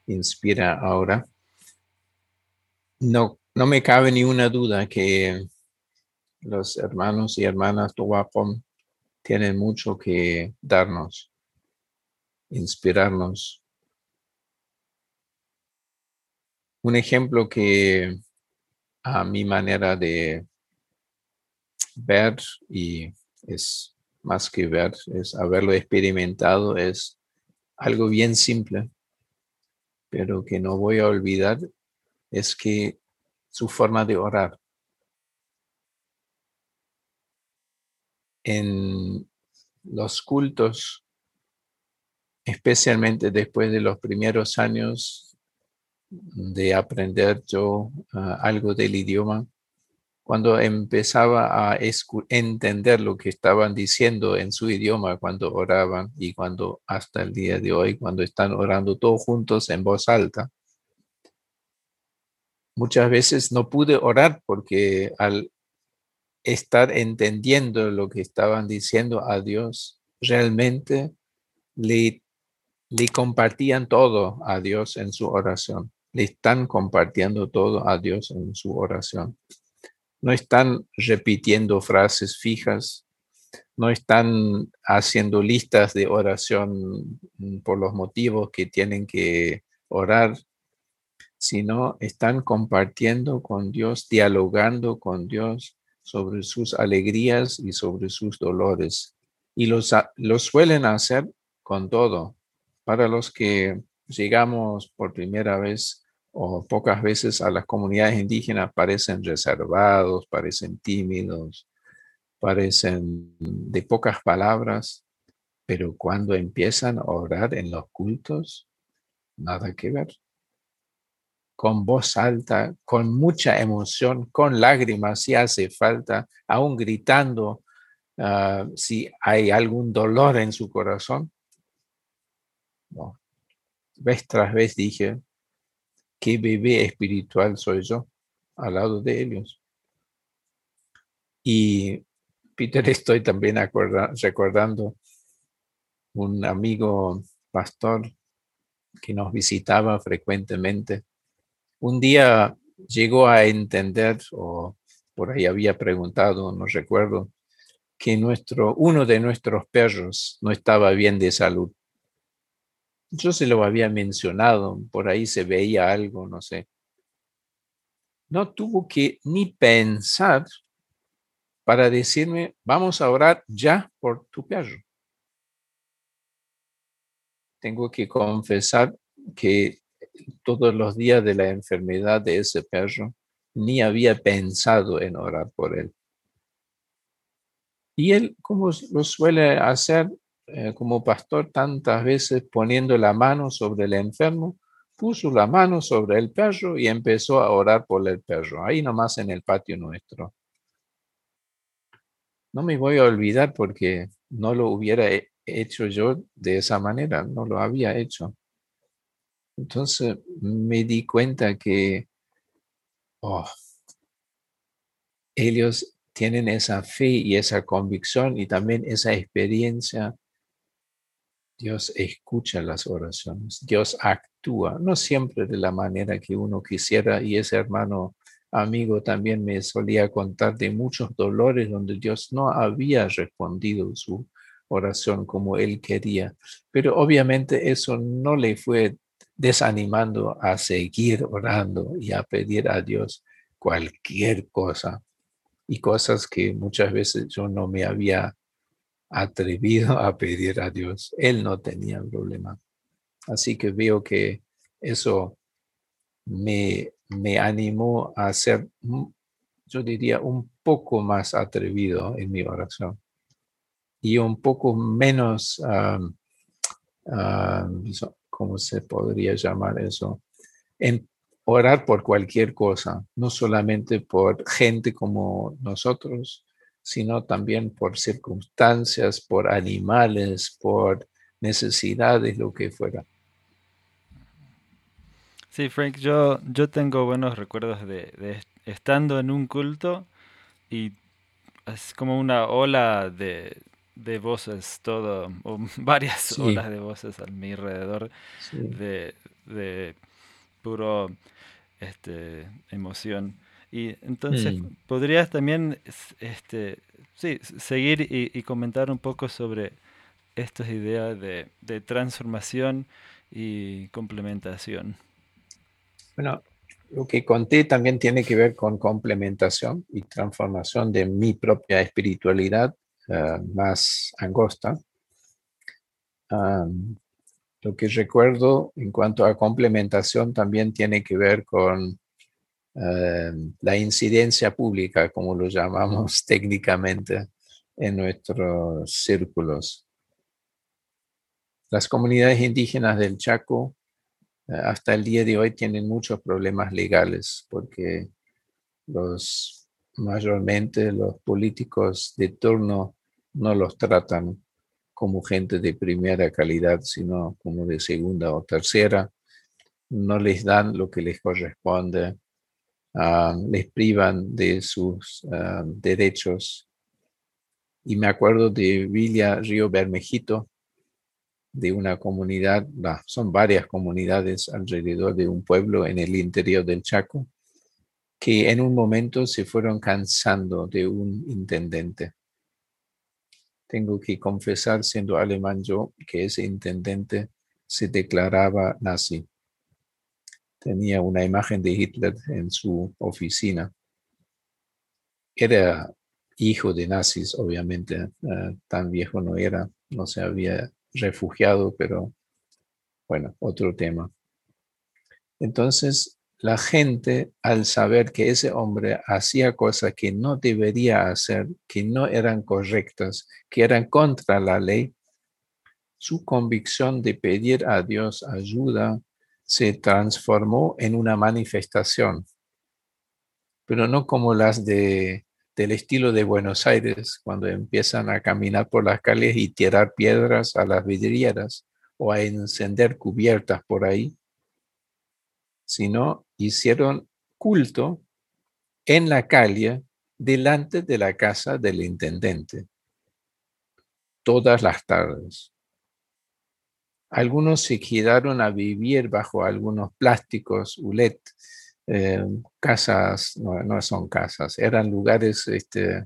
S4: inspira ahora. No, no me cabe ni una duda que los hermanos y hermanas Tuwapom tienen mucho que darnos, inspirarnos Un ejemplo que a mi manera de ver y es más que ver, es haberlo experimentado, es algo bien simple, pero que no voy a olvidar, es que su forma de orar. En los cultos, especialmente después de los primeros años de aprender yo ah, algo del idioma, cuando empezaba a entender lo que estaban diciendo en su idioma cuando oraban y cuando hasta el día de hoy, cuando están orando todos juntos en voz alta, muchas veces no pude orar porque al estar entendiendo lo que estaban diciendo a Dios, realmente le, le compartían todo a Dios en su oración. Le están compartiendo todo a Dios en su oración. No están repitiendo frases fijas, no están haciendo listas de oración por los motivos que tienen que orar, sino están compartiendo con Dios, dialogando con Dios sobre sus alegrías y sobre sus dolores. Y los, los suelen hacer con todo. Para los que llegamos por primera vez o pocas veces a las comunidades indígenas, parecen reservados, parecen tímidos, parecen de pocas palabras, pero cuando empiezan a orar en los cultos, nada que ver con voz alta, con mucha emoción, con lágrimas si hace falta, aún gritando ah, si hay algún dolor en su corazón. Vez tras vez dije, qué bebé espiritual soy yo al lado de ellos. Y Peter, <laughs> estoy también recordando un amigo pastor que nos visitaba frecuentemente un día llegó a entender, o por ahí había preguntado, no recuerdo, que nuestro, uno de nuestros perros no estaba bien de salud. Yo se lo había mencionado, por ahí se veía algo, no sé. No tuvo que ni pensar para decirme, vamos a orar ya por tu perro. Tengo que confesar que todos los días de la enfermedad de ese perro, ni había pensado en orar por él. Y él, como lo suele hacer eh, como pastor tantas veces, poniendo la mano sobre el enfermo, puso la mano sobre el perro y empezó a orar por el perro, ahí nomás en el patio nuestro. No me voy a olvidar porque no lo hubiera hecho yo de esa manera, no lo había hecho. Entonces me di cuenta que oh, ellos tienen esa fe y esa convicción y también esa experiencia. Dios escucha las oraciones, Dios actúa, no siempre de la manera que uno quisiera y ese hermano amigo también me solía contar de muchos dolores donde Dios no había respondido su oración como él quería. Pero obviamente eso no le fue desanimando a seguir orando y a pedir a Dios cualquier cosa y cosas que muchas veces yo no me había atrevido a pedir a Dios. Él no tenía problema. Así que veo que eso me, me animó a ser, yo diría, un poco más atrevido en mi oración y un poco menos ¿cómo se podría llamar eso? En orar por cualquier cosa, no solamente por gente como nosotros, sino también por circunstancias, por animales, por necesidades, lo que fuera.
S3: Sí, Frank, yo, yo tengo buenos recuerdos de, estando en un culto y es como una ola de, de voces, todo, o <laughs> varias olas de voces a mi alrededor de, de, puro este, emoción. Y entonces, mm. ¿podrías también este, sí, seguir y, comentar un poco sobre estas ideas de, de transformación y complementación?
S4: Bueno, lo que conté también tiene que ver con complementación y transformación de mi propia espiritualidad eh, más angosta. lo que recuerdo en cuanto a complementación también tiene que ver con eh, la incidencia pública, como lo llamamos <laughs> técnicamente en nuestros círculos. Las comunidades indígenas del Chaco eh, hasta el día de hoy tienen muchos problemas legales porque los mayormente los políticos de turno no los tratan como gente de primera calidad, sino como de segunda o tercera. No les dan lo que les corresponde. Ah, les privan de sus ah, derechos. Y me acuerdo de Villa Río Bermejito, de una comunidad, son varias comunidades alrededor de un pueblo en el interior del Chaco, que en un momento se fueron cansando de un intendente. Tengo que confesar, siendo alemán yo, que ese intendente se declaraba nazi. Tenía una imagen de Hitler en su oficina. Era hijo de nazis, obviamente, eh, tan viejo no era, no se había refugiado, pero bueno, otro tema. Entonces, la gente, al saber que ese hombre hacía cosas que no debería hacer, que no eran correctas, que eran contra la ley, su convicción de pedir a Dios ayuda se transformó en una manifestación, pero no como las de, del estilo de Buenos Aires, cuando empiezan a caminar por las calles y tirar piedras a las vidrieras o a encender cubiertas por ahí, sino hicieron culto en la calle delante de la casa del intendente, todas las tardes. Algunos se quedaron a vivir bajo algunos plásticos, ULET, eh, casas, no, son casas, eran lugares este,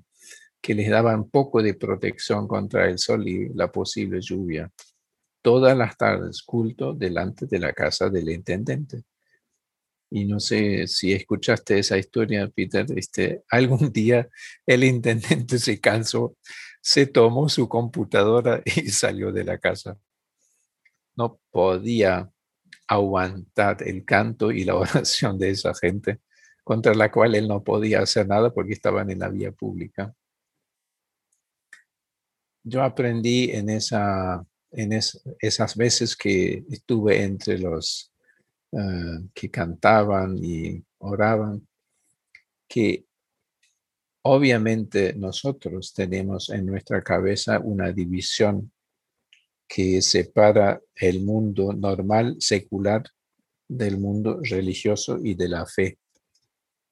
S4: que les daban poco de protección contra el sol y la posible lluvia. Todas las tardes, culto delante de la casa del intendente. Y no sé si escuchaste esa historia, Peter, este, <laughs> algún día el intendente se cansó, se tomó su computadora y salió de la casa. No podía aguantar el canto y la <laughs> oración de esa gente, contra la cual él no podía hacer nada porque estaban en la vía pública. Yo aprendí en, esa, en esas veces que estuve entre los eh, que cantaban y oraban, que obviamente nosotros tenemos en nuestra cabeza una división que separa el mundo normal, secular, del mundo religioso y de la fe.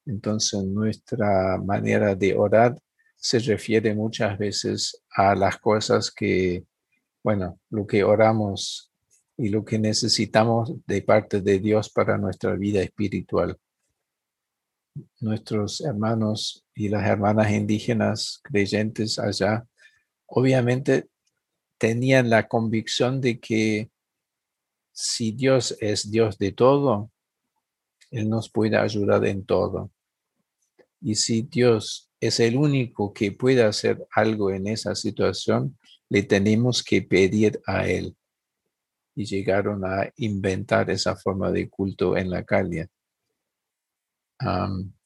S4: Entonces nuestra manera de orar se refiere muchas veces a las cosas que, bueno, lo que oramos y lo que necesitamos de parte de Dios para nuestra vida espiritual. Nuestros hermanos y las hermanas indígenas creyentes allá, obviamente tenían la convicción de que si Dios es Dios de todo, Él nos puede ayudar en todo. Y si Dios es el único que puede hacer algo en esa situación, le tenemos que pedir a Él y llegaron a inventar esa forma de culto en la calle.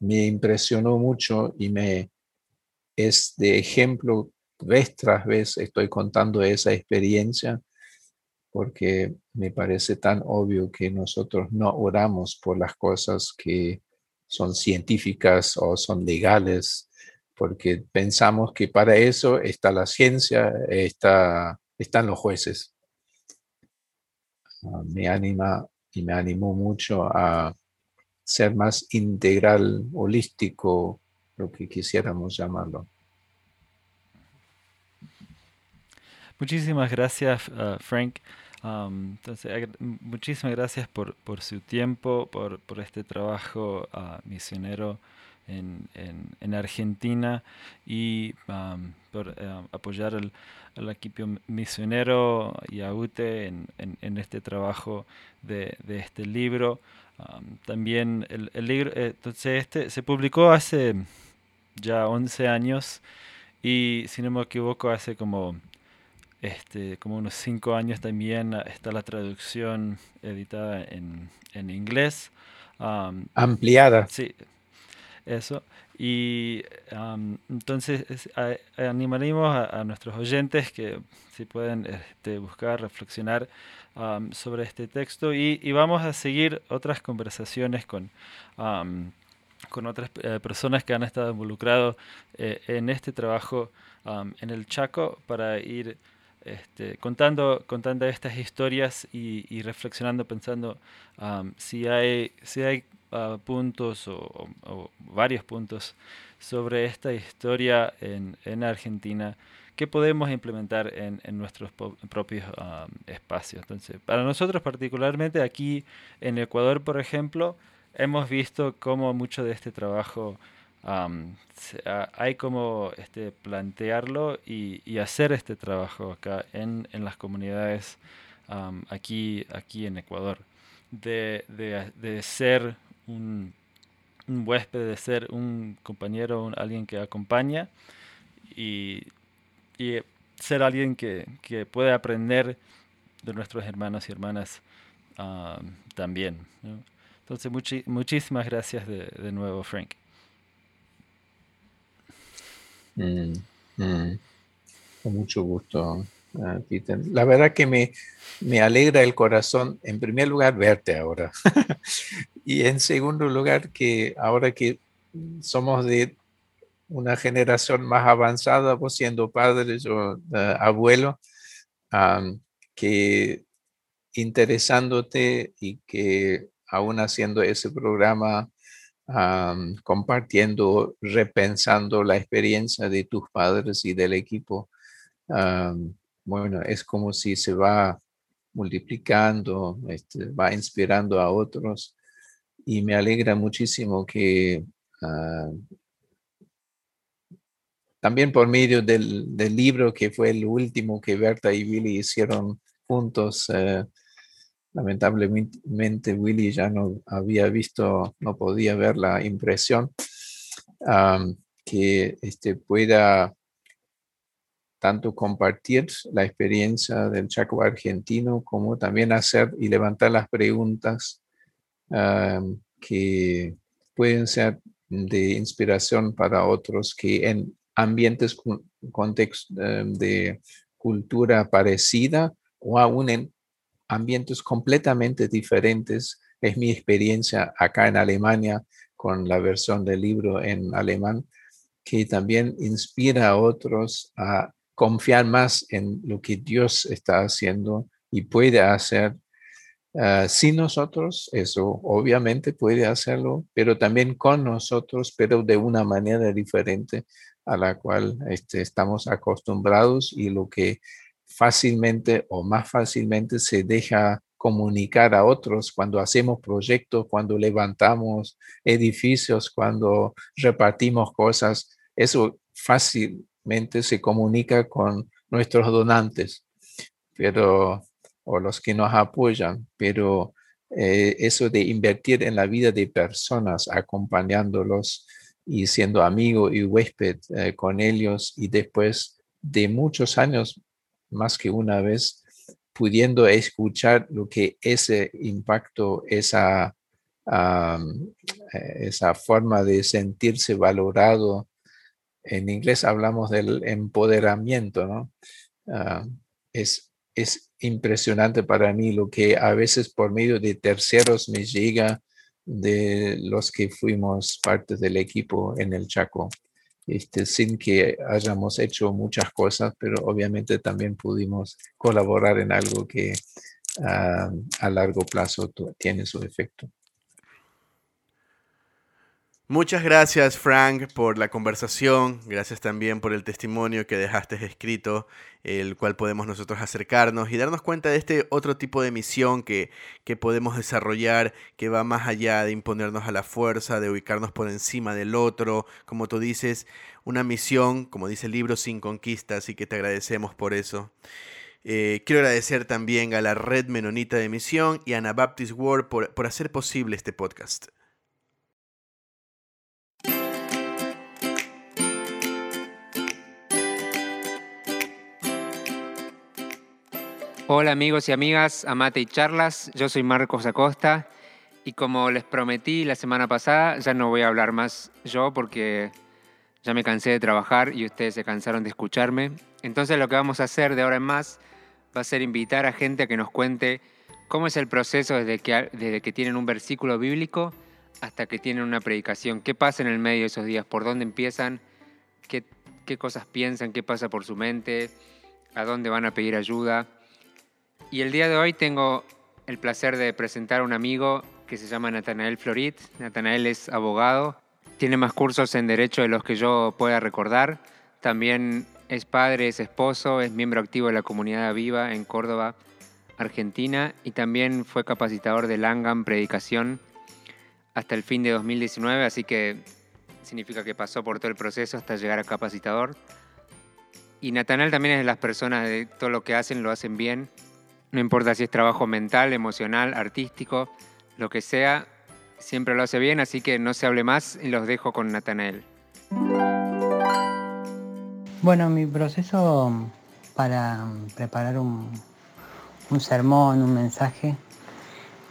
S4: me impresionó mucho y me es de ejemplo vez tras vez estoy contando esa experiencia porque me parece tan obvio que nosotros no oramos por las cosas que son científicas o son legales, porque pensamos que para eso está la ciencia, está, están los jueces. Ah, me anima y me animó mucho a ser más integral, holístico, lo que quisiéramos llamarlo.
S3: Muchísimas gracias, uh, Frank. Um, entonces, muchísimas gracias por, su tiempo, por, este trabajo uh, misionero en, en, Argentina y um, por uh, apoyar el, al equipo misionero y a UTE en, en, este trabajo de, este libro. Um, también el, el libro, eh, entonces este se publicó hace ya 11 años y si no me equivoco hace como este, como unos 5 años también está la traducción editada en, en inglés.
S4: Um, Ampliada.
S3: Sí, eso. Y entonces animaremos a, nuestros oyentes que si pueden este, buscar, reflexionar sobre este texto y, vamos a seguir otras conversaciones con, con otras eh, personas que han estado involucrados eh, en este trabajo en el Chaco para ir este, contando, contando estas historias y, reflexionando, pensando si hay, si hay ah, puntos o, varios puntos sobre esta historia en, en Argentina que podemos implementar en, nuestros propios espacios. Entonces, para nosotros particularmente aquí en Ecuador, por ejemplo, hemos visto cómo mucho de este trabajo hay como este, plantearlo y, hacer este trabajo acá en, en las comunidades aquí, aquí en Ecuador. De, de, de ser un, un, huésped, de ser un compañero, alguien que acompaña y, y ser alguien que, que, puede aprender de nuestros hermanos y hermanas también. Entonces, muchísimas gracias de, de nuevo, Frank.
S4: Mm, mm. Con mucho gusto, ah, Peter. La verdad que me, me alegra el corazón, en primer lugar, verte ahora. <laughs> y en segundo lugar, que ahora que somos de una generación más avanzada, vos siendo padres o ah, abuelo, que interesándote y que aún haciendo ese programa compartiendo, repensando la experiencia de tus padres y del equipo. bueno, es como si se va multiplicando, este, va inspirando a otros y me alegra muchísimo que también por medio del, libro que fue el último que Berta y Billy hicieron juntos, eh, Lamentablemente Willy ya no había visto, no podía ver la impresión que este, pueda tanto compartir la experiencia del Chaco argentino como también hacer y levantar las preguntas que pueden ser de inspiración para otros que en ambientes contexto de cultura parecida o aún en ambientes completamente diferentes. Es mi experiencia acá en Alemania con la versión del libro en alemán, que también inspira a otros a confiar más en lo que Dios está haciendo y puede hacer uh, sin nosotros, eso obviamente puede hacerlo, pero también con nosotros, pero de una manera diferente a la cual este, estamos acostumbrados y lo que fácilmente o más fácilmente se deja comunicar a otros cuando hacemos proyectos, cuando levantamos edificios, cuando repartimos cosas. Eso fácilmente se comunica con nuestros donantes, pero o los que nos apoyan, pero eh, eso de invertir en la vida de personas, acompañándolos y siendo amigo y huésped eh, con ellos y después de muchos años más que una vez, pudiendo escuchar lo que ese impacto, esa, esa forma de sentirse valorado, en inglés hablamos del empoderamiento, ¿no? Ah, es, es impresionante para mí lo que a veces por medio de terceros me llega de los que fuimos parte del equipo en el Chaco. Este, sin que hayamos hecho muchas cosas, pero obviamente también pudimos colaborar en algo que ah, a largo plazo tiene su efecto.
S2: Muchas gracias Frank por la conversación, gracias también por el testimonio que dejaste escrito, el cual podemos nosotros acercarnos y darnos cuenta de este otro tipo de misión que, que podemos desarrollar, que va más allá de imponernos a la fuerza, de ubicarnos por encima del otro, como tú dices, una misión, como dice el libro, sin conquistas y que te agradecemos por eso. Eh, quiero agradecer también a la Red Menonita de Misión y a Anabaptist World por, por hacer posible este podcast.
S5: Hola amigos y amigas, Amate y Charlas, yo soy Marcos Acosta y como les prometí la semana pasada, ya no voy a hablar más yo porque ya me cansé de trabajar y ustedes se cansaron de escucharme. Entonces lo que vamos a hacer de ahora en más va a ser invitar a gente a que nos cuente cómo es el proceso desde que, desde que tienen un versículo bíblico hasta que tienen una predicación. ¿Qué pasa en el medio de esos días? ¿Por dónde empiezan? ¿Qué, qué cosas piensan? ¿Qué pasa por su mente? a dónde van a pedir ayuda. Y el día de hoy tengo el placer de presentar a un amigo que se llama Natanael Florit. Natanael es abogado, tiene más cursos en derecho de los que yo pueda recordar. También es padre, es esposo, es miembro activo de la comunidad viva en Córdoba, Argentina, y también fue capacitador de Langham Predicación hasta el fin de 2019, así que significa que pasó por todo el proceso hasta llegar a capacitador. Y Natanael también es de las personas de todo lo que hacen, lo hacen bien. No importa si es trabajo mental, emocional, artístico, lo que sea, siempre lo hace bien, así que no se hable más y los dejo con Natanael.
S6: Bueno, mi proceso para preparar un, sermón, un mensaje,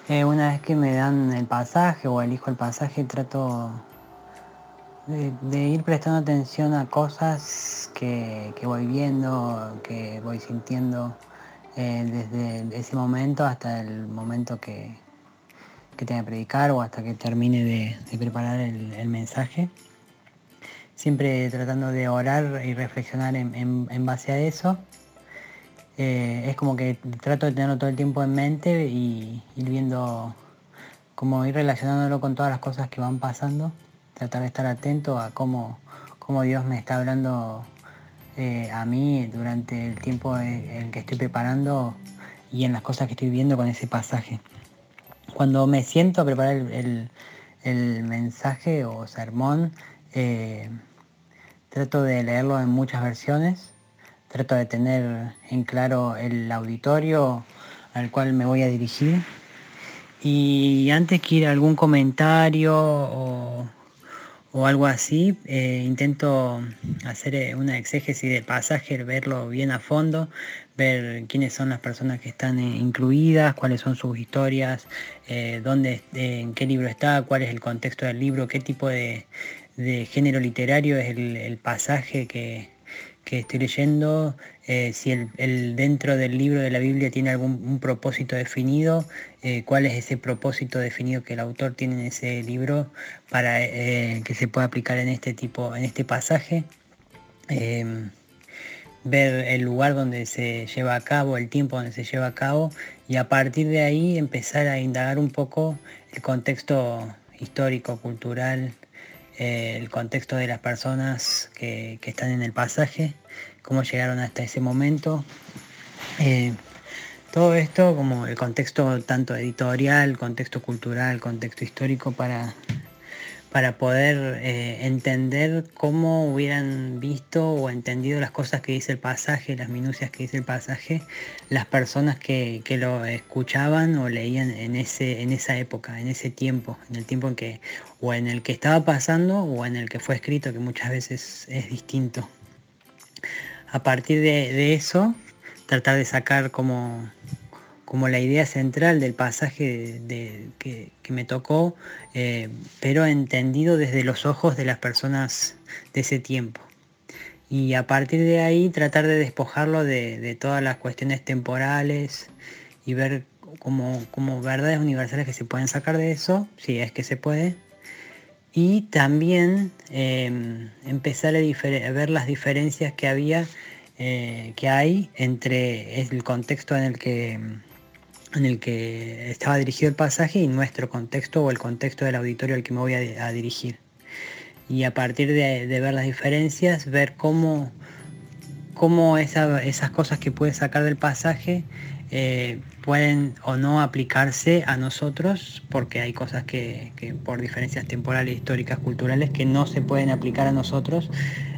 S6: eh, una vez que me dan el pasaje o elijo el pasaje, trato de, ir prestando atención a cosas que, voy viendo, que voy sintiendo eh, desde ese momento hasta el momento que, que tenga que predicar o hasta que termine de, preparar el, mensaje. Siempre tratando de orar y reflexionar en, base a eso. Eh, es como que trato de tenerlo todo el tiempo en mente y ir viendo, como ir relacionándolo con todas las cosas que van pasando. Tratar de estar atento a cómo, cómo Dios me está hablando eh, a mí durante el tiempo en el que estoy preparando y en las cosas que estoy viendo con ese pasaje. Cuando me siento a preparar el, mensaje o sermón, eh, trato de leerlo en muchas versiones, trato de tener en claro el auditorio al cual me voy a dirigir. Y antes que ir algún comentario o, o algo así, eh, intento hacer eh, una exégesis del pasaje, verlo bien a fondo, ver quiénes son las personas que están eh, incluidas, cuáles son sus historias, dónde, en qué libro está, cuál es el contexto del libro, qué tipo de, género literario es el pasaje que, que estoy leyendo, eh, si el, dentro del libro de la Biblia tiene algún propósito definido, eh, cuál es ese propósito definido que el autor tiene en ese libro para eh, que se pueda aplicar en este tipo, en este pasaje. Em, ver el lugar donde se lleva a cabo, el tiempo donde se lleva a cabo y a partir de ahí empezar a indagar un poco el contexto histórico, cultural, el contexto de las personas que, están en el pasaje, cómo llegaron hasta ese momento. Eh, todo esto como el contexto tanto editorial, contexto cultural, contexto histórico para para poder eh, entender cómo hubieran visto o entendido las cosas que dice el pasaje, las minucias que dice el pasaje, las personas que, lo escuchaban o leían en, ese, en esa época, en ese tiempo, en el tiempo en que, o en el que estaba pasando o en el que fue escrito, que muchas veces es distinto. A partir de eso, tratar de sacar como como la idea central del pasaje que, me tocó, eh, pero entendido desde los ojos de las personas de ese tiempo. Y a partir de ahí tratar de despojarlo de, todas las cuestiones temporales y ver como, como, verdades universales que se pueden sacar de eso, si es que se puede. Y también em, empezar a, ver las diferencias que había, eh, que hay entre el contexto en el que en el que estaba dirigido el pasaje y nuestro contexto o el contexto del auditorio al que me voy a, dirigir. Y a partir de, ver las diferencias, ver cómo, cómo esas cosas que puede sacar del pasaje eh, pueden o no aplicarse a nosotros, porque hay cosas que, por diferencias temporales, históricas, culturales, que no se pueden aplicar a nosotros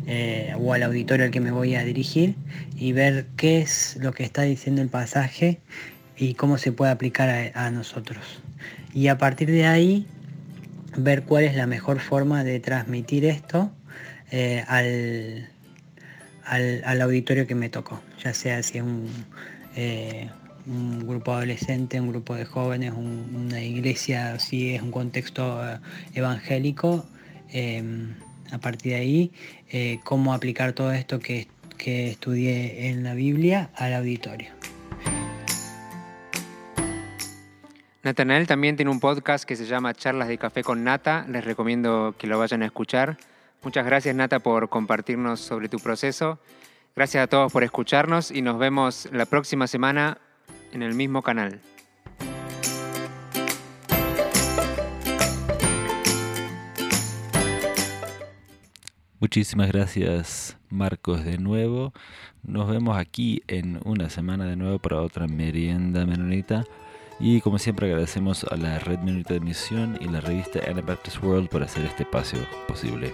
S6: eh, o al auditorio al que me voy a dirigir, y ver qué es lo que está diciendo el pasaje y cómo se puede aplicar a, nosotros. Y a partir de ahí, ver cuál es la mejor forma de transmitir esto eh, al, al, auditorio que me tocó, ya sea si es un, un grupo adolescente, un grupo de jóvenes, una iglesia, si es un contexto eh, evangélico, a partir de ahí, cómo aplicar todo esto que, que estudié en la Biblia al auditorio.
S5: Natanael también tiene un podcast que se llama Charlas de Café con Nata. Les recomiendo que lo vayan a escuchar. Muchas gracias Nata por compartirnos sobre tu proceso. Gracias a todos por escucharnos y nos vemos la próxima semana en el mismo canal.
S3: Muchísimas gracias Marcos de nuevo. Nos vemos aquí en una semana de nuevo para otra merienda menonita. Y como siempre agradecemos a la Red Menonita de Misión y la revista Anabaptist World por hacer este espacio posible.